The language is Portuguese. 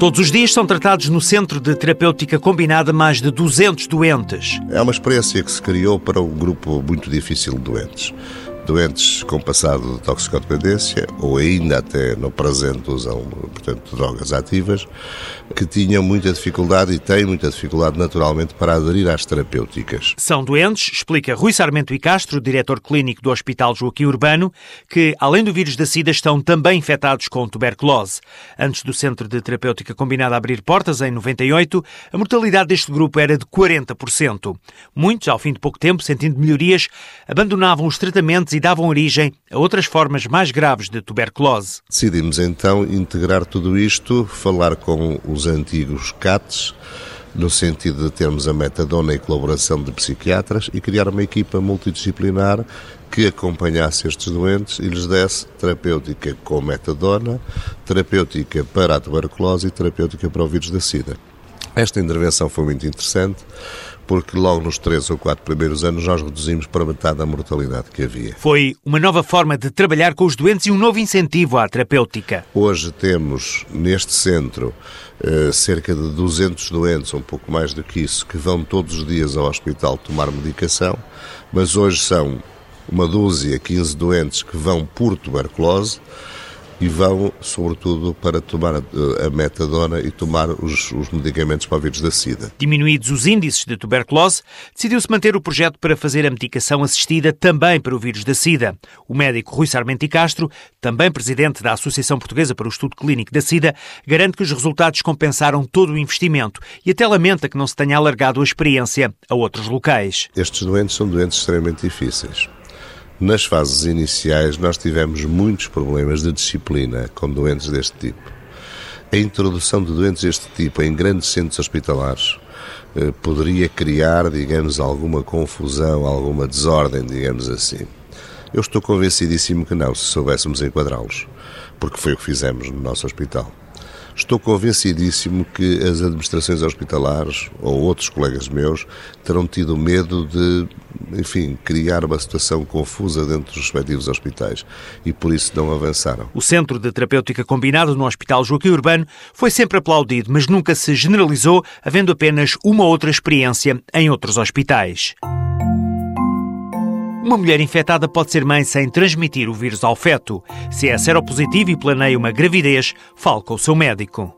Todos os dias são tratados no Centro de Terapêutica Combinada mais de 200 doentes. É uma experiência que se criou para um grupo muito difícil de doentes doentes com passado de toxicodependência ou ainda até no presente usam, portanto, drogas ativas, que tinham muita dificuldade e têm muita dificuldade naturalmente para aderir às terapêuticas. São doentes, explica Rui Sarmento e Castro, diretor clínico do Hospital Joaquim Urbano, que, além do vírus da SIDA, estão também infectados com tuberculose. Antes do Centro de Terapêutica Combinada abrir portas, em 98, a mortalidade deste grupo era de 40%. Muitos, ao fim de pouco tempo, sentindo melhorias, abandonavam os tratamentos e davam origem a outras formas mais graves de tuberculose. Decidimos então integrar tudo isto, falar com os antigos CATs, no sentido de termos a metadona e colaboração de psiquiatras e criar uma equipa multidisciplinar que acompanhasse estes doentes e lhes desse terapêutica com metadona, terapêutica para a tuberculose e terapêutica para o vírus da SIDA. Esta intervenção foi muito interessante porque logo nos três ou quatro primeiros anos nós reduzimos para metade a mortalidade que havia. Foi uma nova forma de trabalhar com os doentes e um novo incentivo à terapêutica. Hoje temos neste centro eh, cerca de 200 doentes, um pouco mais do que isso, que vão todos os dias ao hospital tomar medicação, mas hoje são uma dúzia, 15 doentes que vão por tuberculose e vão, sobretudo, para tomar a, metadona e tomar os, os, medicamentos para o vírus da SIDA. Diminuídos os índices de tuberculose, decidiu-se manter o projeto para fazer a medicação assistida também para o vírus da SIDA. O médico Rui Sarmenti Castro, também presidente da Associação Portuguesa para o Estudo Clínico da SIDA, garante que os resultados compensaram todo o investimento e até lamenta que não se tenha alargado a experiência a outros locais. Estes doentes são doentes extremamente difíceis nas fases iniciais, nós tivemos muitos problemas de disciplina com doentes deste tipo. A introdução de doentes deste tipo em grandes centros hospitalares eh, poderia criar, digamos, alguma confusão, alguma desordem, digamos assim. Eu estou convencidíssimo que não, se soubéssemos enquadrá-los, porque foi o que fizemos no nosso hospital. Estou convencidíssimo que as administrações hospitalares ou outros colegas meus terão tido medo de, enfim, criar uma situação confusa dentro dos respectivos hospitais e por isso não avançaram. O Centro de Terapêutica Combinado no Hospital Joaquim Urbano foi sempre aplaudido, mas nunca se generalizou, havendo apenas uma outra experiência em outros hospitais. Uma mulher infectada pode ser mãe sem transmitir o vírus ao feto. Se é seropositivo e planeia uma gravidez, fale com o seu médico.